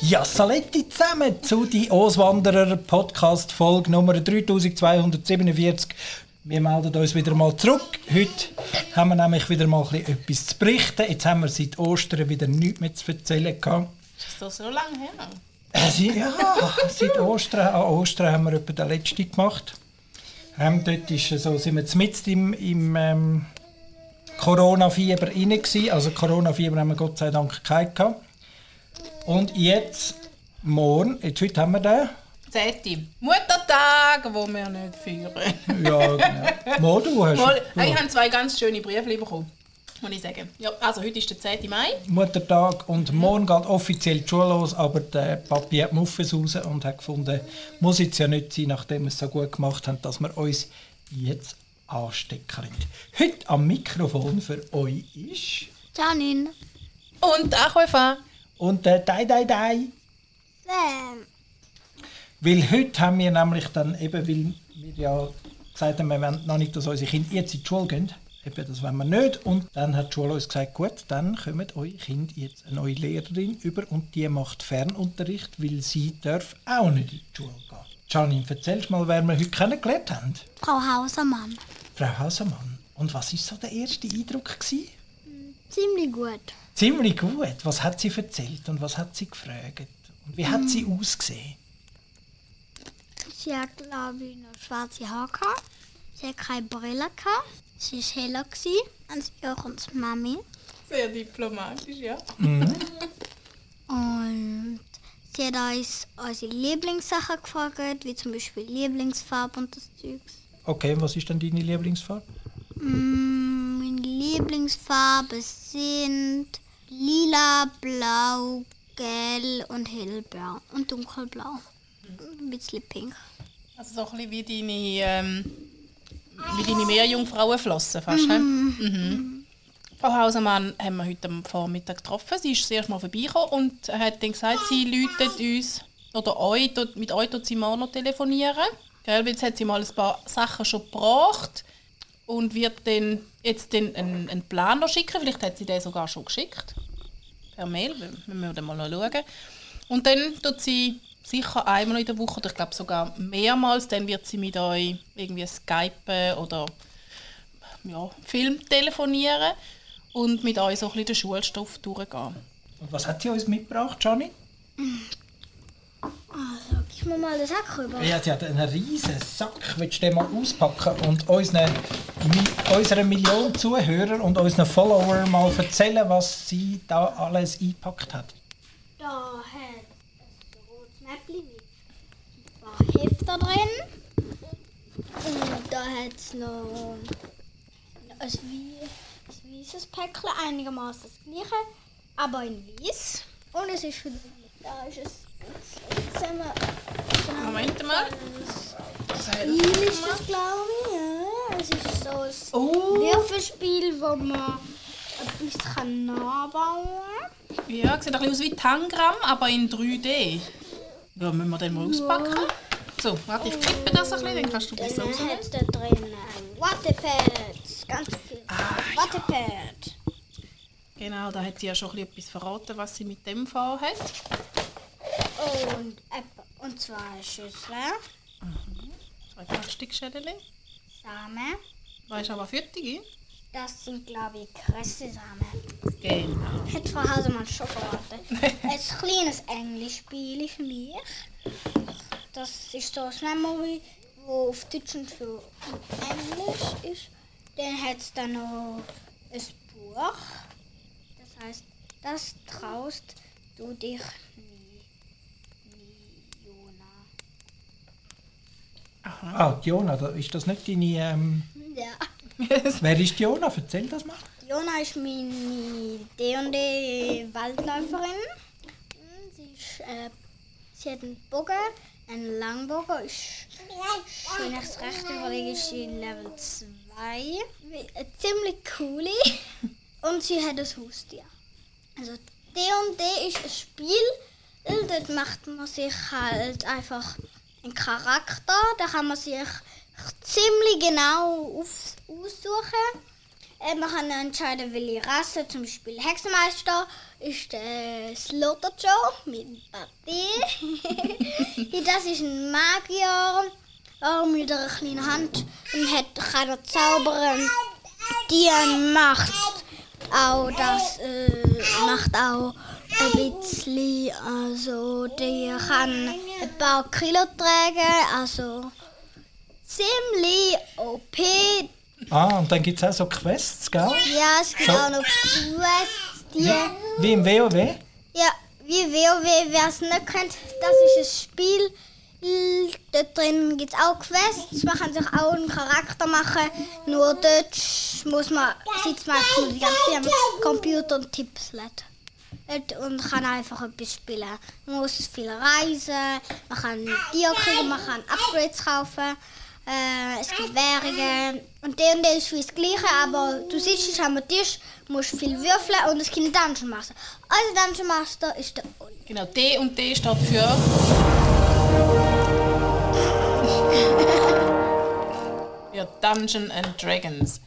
Ja, Saletti zusammen zu die Auswanderer Podcast Folge Nummer 3247. Wir melden uns wieder mal zurück. Heute haben wir nämlich wieder mal etwas zu berichten. Jetzt haben wir seit Ostern wieder nichts mehr zu erzählen gehabt. Ist das so lange her? Äh, ja, seit Ostern, an Ostern haben wir etwa den letzten gemacht. Ähm, dort ist, so, sind wir mitten im, im ähm, Corona-Fieber rein. Also Corona-Fieber haben wir Gott sei Dank keinen gehabt. Und jetzt, morgen, jetzt heute haben wir den. Zehnte. Muttertag, wo wir nicht feiern. Ja, genau. Mal, du hast... Mal, du ich habe zwei ganz schöne Briefe bekommen. Muss ich sagen. Ja, also heute ist der 10. Mai. Muttertag und morgen geht offiziell die Schule los, aber der Papi hat Muffes raus und hat gefunden, muss jetzt ja nicht sein, nachdem wir es so gut gemacht haben, dass wir uns jetzt anstecken. Heute am Mikrofon für euch ist... Janin. Und Achofa. Und der Dai Dai Dai. Sam. Weil heute haben wir nämlich dann eben, weil wir ja gesagt haben, wir wollen noch nicht, dass unsere Kinder jetzt in die Schule gehen. Eben, das wollen wir nicht. Und dann hat die Schule uns gesagt, gut, dann kommen eure Kinder jetzt eine neue Lehrerin über und die macht Fernunterricht, weil sie darf auch nicht in die Schule gehen. Janine, erzählst mal, wer wir heute kennengelernt haben. Frau Hausermann. Frau Hausermann. Und was war so der erste Eindruck? Gewesen? Ziemlich gut. Ziemlich gut. Was hat sie erzählt und was hat sie gefragt? Und wie hat sie ausgesehen? Sie hat, glaube ich, noch schwarze Haare gehabt. Sie hat keine Brille gehabt. Sie war heller gewesen als die Mami. Sehr diplomatisch, ja. Und sie hat uns unsere Lieblingssachen gefragt, wie zum Beispiel Lieblingsfarbe und das Zeugs. Okay, was ist denn deine Lieblingsfarbe? Mm, Meine Lieblingsfarben sind lila, blau, gelb und hellblau und dunkelblau. Ein bisschen pink. Also so ein bisschen wie deine, ähm, wie deine Meerjungfrauenflossen fast. Mhm. Mhm. Frau Hausermann haben wir heute am Vormittag getroffen. Sie ist das erste Mal vorbeigekommen und hat dann gesagt, sie läutet uns oder euch, mit euch tut sie morgen noch telefonieren. Gell, weil jetzt hat sie mal ein paar Sachen schon gebracht und wird dann jetzt den einen, einen Plan noch schicken. Vielleicht hat sie den sogar schon geschickt. Per Mail, wir wir müssen mal noch schauen. Und dann tut sie sicher einmal in der Woche, oder ich glaube sogar mehrmals, dann wird sie mit euch irgendwie skypen oder ja, Film telefonieren und mit euch so ein bisschen den Schulstoff durchgehen. Und was hat sie uns mitgebracht, Johnny? Also, gib mir mal den Sack rüber. Ja, sie hat einen riesen Sack. Willst du den mal auspacken und unseren, unseren Millionen Zuhörer und unseren Follower mal erzählen, was sie da alles eingepackt hat? Da hat es ein rotes Mäppli mit ein paar Hefter drin. Und da hat es noch ein, wie, ein weißes Päckchen, einigermaßen das gleiche, aber in weiß. Und es ist da ist es zusammen. Moment mal. Spiel ist das, glaube ich. Ja. Es ist so ein Oh! Würfelspiel, wo man etwas nachbauen kann. Ja, sieht ein bisschen aus wie Tangram, aber in 3D. Ja, müssen wir den mal auspacken? So, warte, ich kippe das ein bisschen, dann kannst du Dann rausnehmen. hat es da drin Wattepads, ganz viel Wattepad. Genau, da hat sie ja schon ein bisschen etwas verraten, was sie mit dem vorhat. Und, Äpfel- und zwei Schüsseln, Zwei Plastikschädel. Samen. Weißt du aber Füttige? Das sind, glaube ich, Kresse-Samen. Genau. Hat Frau Hausemann schon verraten. ein kleines Englischspiel für mich. Das ist so ein Memory, wo auf Deutsch und für Englisch ist. Dann hat es dann noch ein Buch. Das heißt, das traust du dich nie. Nie, Jona. Ah, da- ist das nicht deine... Ähm, Ja. wer ist Jona? Erzähl das mal. Jona ist meine D&D Waldläuferin. Sie, ist, äh, sie hat einen Bogen, einen Langbogen. Ist, wenn ich es recht überlege, ist sie Level 2. Eine ziemlich coole. Und sie hat ein Haustier. Also D&D ist ein Spiel, dort macht man sich halt einfach einen Charakter. Da kann man sich ziemlich genau auf, aussuchen Äh, man kann entscheiden, welche Rasse, zum Beispiel Hexenmeister ist der Slaughter Joe mit Papi. das ist ein Magier auch mit einer kleinen Hand und hat, kann er zaubern. Die macht auch das äh, macht auch ein bisschen, also die kann ein paar Kilo tragen, also ziemlich OP. Ah, und dann gibt es auch so Quests, gell? Ja, es gibt So. auch noch Quests, die... Wie, wie im WoW? Ja, wie WoW, wer es nicht kennt, das ist ein Spiel. Dort drin gibt es auch Quests. Man kann sich auch einen Charakter machen. Nur dort muss man, sitzt man die ganze Zeit am Computer und tippselt. Und kann einfach etwas spielen. Man muss viel reisen, man kann Tiere kriegen, man kann Upgrades kaufen. Äh, es gibt Währungen. Und der und der ist wie das Gleiche, aber du sitzt am Tisch, musst viel würfeln und es gibt einen Dungeon Master. Also Dungeon Master ist der Olli. Genau, D und D steht für. für Dungeon and Dragons.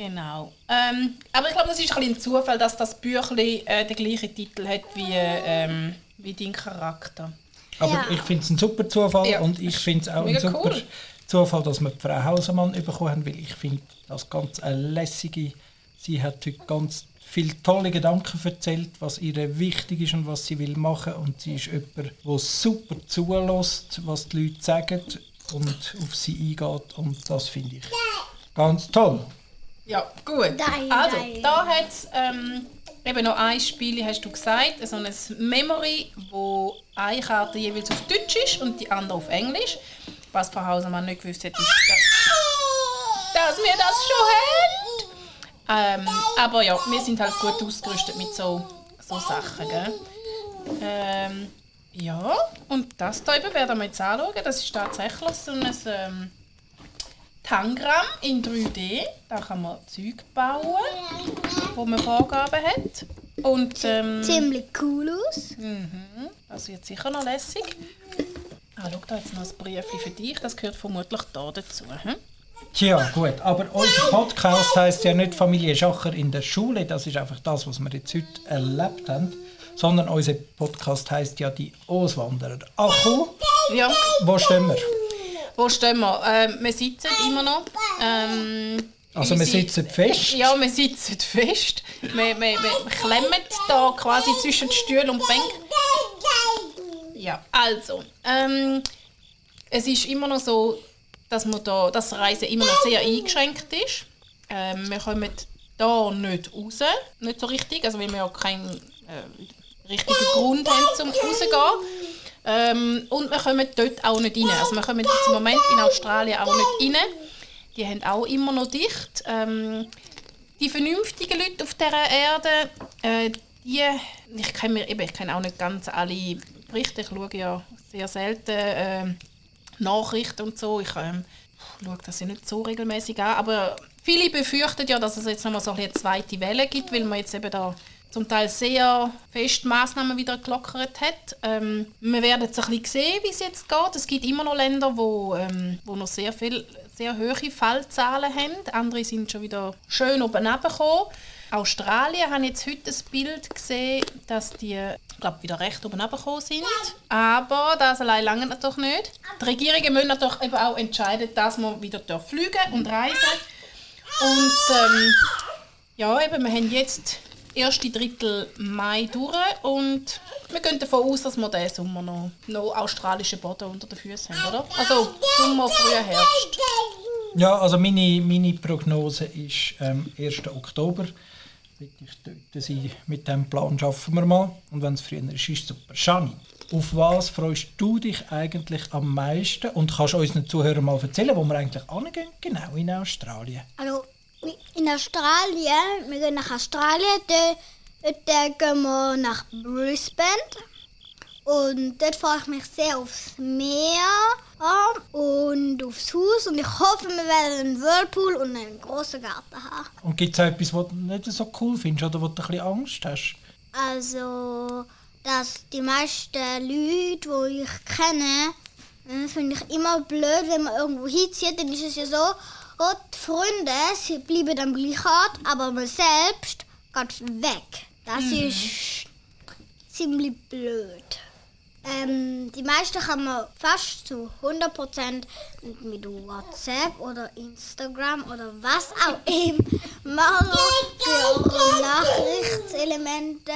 Genau. Ähm, aber ich glaube, das ist ein bisschen ein Zufall, dass das Büchlein äh, den gleichen Titel hat wie, ähm, wie dein Charakter. Aber Ja. ich finde es ein super Zufall Ja. und ich finde es auch ein Mega super cool. Zufall, dass wir die Frau Hausermann bekommen haben, weil ich finde das ganz eine lässige. Sie hat heute ganz viele tolle Gedanken erzählt, was ihr wichtig ist und was sie will machen und sie ist jemand, der super zulässt, was die Leute sagen und auf sie eingeht und das finde ich ganz toll. Ja, gut. Nein, also, nein. da hat es ähm, eben noch ein Spiel, hast du gesagt, so ein Memory, wo eine Karte jeweils auf Deutsch ist und die andere auf Englisch. Was Frau Hausermann nicht gewusst hat, ist, dass, dass wir das schon haben. Ähm, aber ja, wir sind halt gut ausgerüstet mit so, so Sachen, gell? Ähm, ja, und das da eben werden wir jetzt anschauen. Das ist tatsächlich so ein... Tangram in 3D. Da kann man Zeug bauen, wo man Vorgaben hat. Und ähm, Ziemlich cool aus. das wird sicher noch lässig. Ah, schau, da jetzt noch ein Brief für dich. Das gehört vermutlich da dazu. Hm? Tja, gut, aber unser Podcast heißt ja nicht Familie Schacher in der Schule, das ist einfach das, was wir jetzt heute erlebt haben, sondern unser Podcast heißt ja die Auswanderer. Achu, Ja, wo stehen wir? Wo stehen wir? Ähm, wir sitzen immer noch. Ähm, Also wir sitzen fest. Ja, wir sitzen fest. Wir, wir, wir klemmen da quasi zwischen die Stühle und die Bänke. Ja, also, ähm, es ist immer noch so, dass man da, das Reisen immer noch sehr eingeschränkt ist. Ähm, wir kommen da nicht raus, nicht so richtig, also weil wir ja keinen äh, richtigen Grund haben zum rauszugehen. Ähm, und wir kommen dort auch nicht rein. Also wir kommen jetzt im Moment in Australien auch nicht rein. Die haben auch immer noch dicht. Ähm, die vernünftigen Leute auf dieser Erde, äh, die, ich kenne mir auch nicht ganz alle Berichte, ich schaue ja sehr selten ähm, Nachrichten und so, ich ähm, schaue das ja nicht so regelmäßig an, aber viele befürchten ja, dass es jetzt nochmal so eine zweite Welle gibt, weil man jetzt eben da zum Teil sehr fest Massnahmen wieder gelockert hat. Ähm, wir werden jetzt ein bisschen sehen, wie es jetzt geht. Es gibt immer noch Länder, wo, ähm, wo noch sehr viel sehr hohe Fallzahlen haben. Andere sind schon wieder schön oben gekommen. Australien habe jetzt heute ein Bild gesehen, dass die glaube, wieder recht oben gekommen sind. Aber das allein lange natürlich nicht. Die Regierungen müssen natürlich eben auch entscheiden, dass man wieder fliegen und reisen Und ähm, ja, eben, wir haben jetzt erste Drittel Mai durch und wir gehen davon aus, dass wir diesen Sommer noch, noch australischen Boden unter den Füßen haben, oder? Also Sommer, früher Herbst. Ja, also meine, meine Prognose ist ähm, 1. Oktober. Ich dort sein. Mit dem Plan schaffen wir mal. Und wenn es früher ist, ist es super. Shani, auf was freust du dich eigentlich am meisten? Und kannst du unseren Zuhörern mal erzählen, wo wir eigentlich angehen? Genau, in Australien. Also in Australien, wir gehen nach Australien, dort, dort gehen wir nach Brisbane. Und dort freue ich mich sehr aufs Meer an und aufs Haus. Und ich hoffe, wir werden einen Whirlpool und einen großen Garten haben. Und gibt es auch etwas, was du nicht so cool findest oder wo du ein bisschen Angst hast? Also, dass die meisten Leute, die ich kenne, das finde ich immer blöd, wenn man irgendwo hinzieht, dann ist es ja so, die Freunde, sie bleiben am gleichen Ort, aber man selbst geht weg. Das ist ziemlich blöd. Ähm, die meisten kann man fast zu 100% mit WhatsApp oder Instagram oder was auch immer machen. Für Nachrichtselemente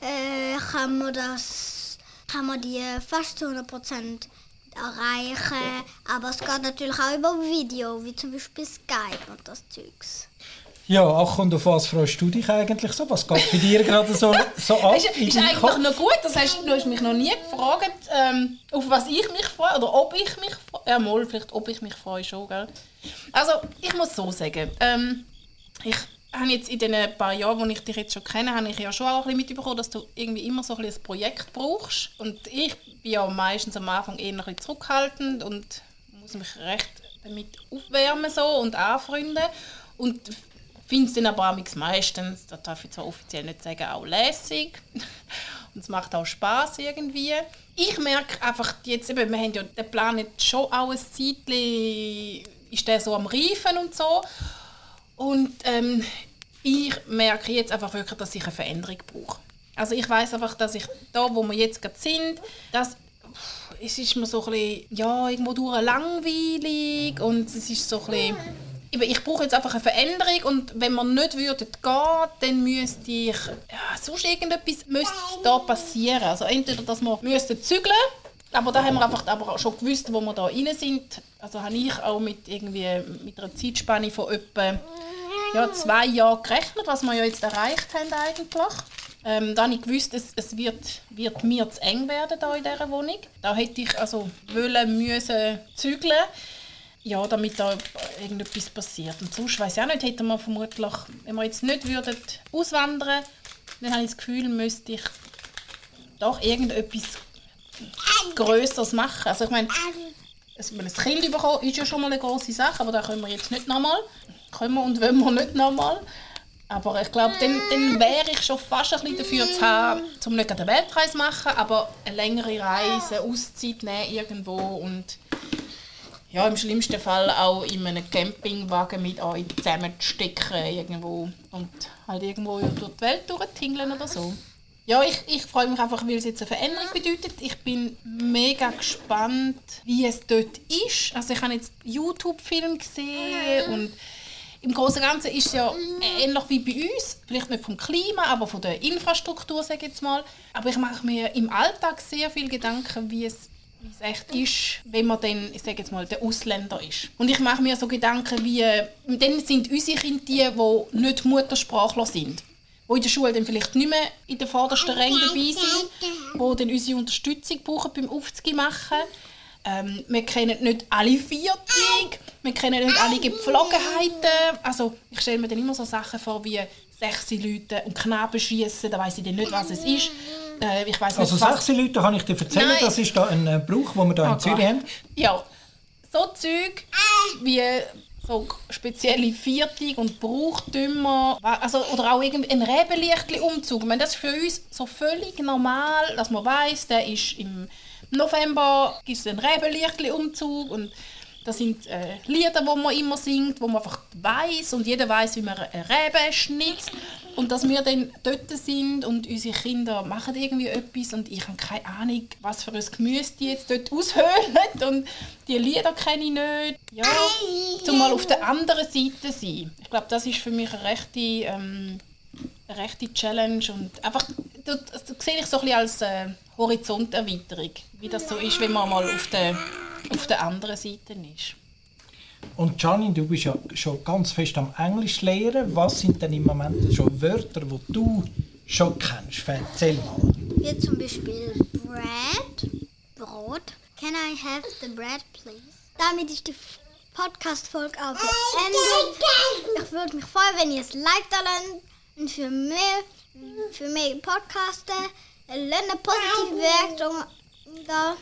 äh, kann man das kann man die fast zu 100% erreichen. Aber es geht natürlich auch über Video, wie zum Beispiel Skype und das Zeugs. Ja, ach, und auf was freust du dich eigentlich so? Was geht bei dir gerade so, so ab? Ist, ist eigentlich Kopf? noch gut. Das heißt, du hast mich noch nie gefragt, ähm, auf was ich mich freue oder ob ich mich freue. Ja, mal, vielleicht ob ich mich freue schon, gell? Also, ich muss so sagen, ähm, ich habe jetzt in den paar Jahren, wo ich dich jetzt schon kenne, habe ich ja schon auch ein bisschen mitbekommen, dass du irgendwie immer so ein, bisschen ein Projekt brauchst. Und ich bin ja meistens am Anfang eher ein bisschen zurückhaltend und muss mich recht damit aufwärmen so und anfreunden. Und finde es dann aber auch meistens, das darf ich zwar offiziell nicht sagen, auch lässig. Und es macht auch Spaß irgendwie. Ich merke einfach jetzt, eben, wir haben ja den Plan jetzt schon auch ein Zeitchen, ist der so am Reifen und so. Und ähm, ich merke jetzt einfach wirklich, dass ich eine Veränderung brauche. Also ich weiß einfach, dass ich da, wo wir jetzt gerade sind, dass es ist mir so ein bisschen, ja, irgendwo langweilig und es ist so ein bisschen, ich brauche jetzt einfach eine Veränderung und wenn man nicht würde gehen, dann müsste ich, ja, sonst irgendetwas müsste da passieren. Also entweder, dass wir müssten zügeln aber da haben wir einfach aber schon gewusst, wo wir da rein sind. Also habe ich auch mit, irgendwie, mit einer Zeitspanne von etwa ja, zwei Jahren gerechnet, was wir ja jetzt erreicht haben eigentlich. Ähm, da habe ich gewusst, es, es wird, wird mir zu eng werden da in dieser Wohnung. Da hätte ich also wollen, müssen zügeln, ja, damit da irgendetwas passiert. Und sonst weiss ich auch nicht, hätten wir vermutlich, wenn wir jetzt nicht würden auswandern, dann habe ich das Gefühl, müsste ich doch irgendetwas Größeres machen. Also ich meine, es- ein Kind bekommen ist ja schon mal eine große Sache, aber da können wir jetzt nicht nochmal. Können wir und wollen wir nicht nochmal. Aber ich glaube, dann, dann wäre ich schon fast ein bisschen dafür zu haben, um nicht eine Weltreise zu machen, aber eine längere Reise, Auszeit nehmen irgendwo und ja, im schlimmsten Fall auch in einem Campingwagen mit euch zusammenstecken irgendwo und halt irgendwo durch die Welt durchtingeln oder so. Ja, ich, ich freue mich einfach, weil es jetzt eine Veränderung bedeutet. Ich bin mega gespannt, wie es dort ist. Also ich habe jetzt YouTube-Film gesehen und im Großen und Ganzen ist es ja ähnlich wie bei uns. Vielleicht nicht vom Klima, aber von der Infrastruktur, sage ich jetzt mal. Aber ich mache mir im Alltag sehr viel Gedanken, wie es wie es echt ist, wenn man dann, ich sage jetzt mal, der Ausländer ist. Und ich mache mir so Gedanken wie, dann sind unsere Kinder die, die nicht Muttersprachler sind. Die in der Schule dann vielleicht nicht mehr in der vordersten Ränge dabei sind, die dann unsere Unterstützung brauchen beim Aufzüge machen. Ähm, wir kennen nicht alle Viertig, wir kennen nicht alle Gepflogenheiten. Also ich stelle mir dann immer so Sachen vor wie sechs Leute und Knaben schießen, da weiß ich dann nicht, was es ist. Äh, ich weiss Also nicht, sechs Leute kann ich dir erzählen, Nein. das ist da ein äh, Brauch, den wir hier in Okay. Zürich haben. Ja, so Zeug wie so spezielle Viertig und Brauchtümer, also, oder auch irgendwie ein Rebenlichtli-Umzug. Das ist für uns so völlig normal, dass man weiß, der ist im November gibt es einen Rebenlichtli-Umzug und das sind äh, Lieder, wo man immer singt, wo man einfach weiß und jeder weiß, wie man eine Rebe schnitzt und dass wir dann dort sind und unsere Kinder machen irgendwie etwas und ich habe keine Ahnung, was für ein Gemüse die jetzt dort aushöhlen und die Lieder kenne ich nicht. Ja, zum mal auf der anderen Seite sein. Ich glaube, das ist für mich eine rechte, ähm, eine rechte Challenge und einfach, das, das sehe ich so ein bisschen als äh, Horizonterweiterung, wie das so ist, wenn man mal auf der, auf der anderen Seite ist. Und Gianni, du bist ja schon ganz fest am Englisch lehren. Was sind denn im Moment schon Wörter, die du schon kennst? Erzähl mal. Wie zum Beispiel Bread, Brot. Can I have the bread, please? Damit ist die Podcast-Folge auch beendet. Ich würde mich freuen, wenn ihr es liked lernt und für mehr, für mehr Podcasten lernen positive Bewertungen. Da.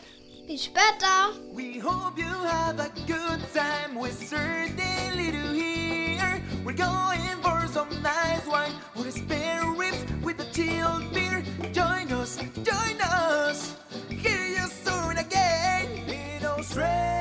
Bis später. We hope you have a good time. We certainly do here. We're going for some nice wine or spare ribs with a chilled beer. Join us, join us. Hear story again in Australia.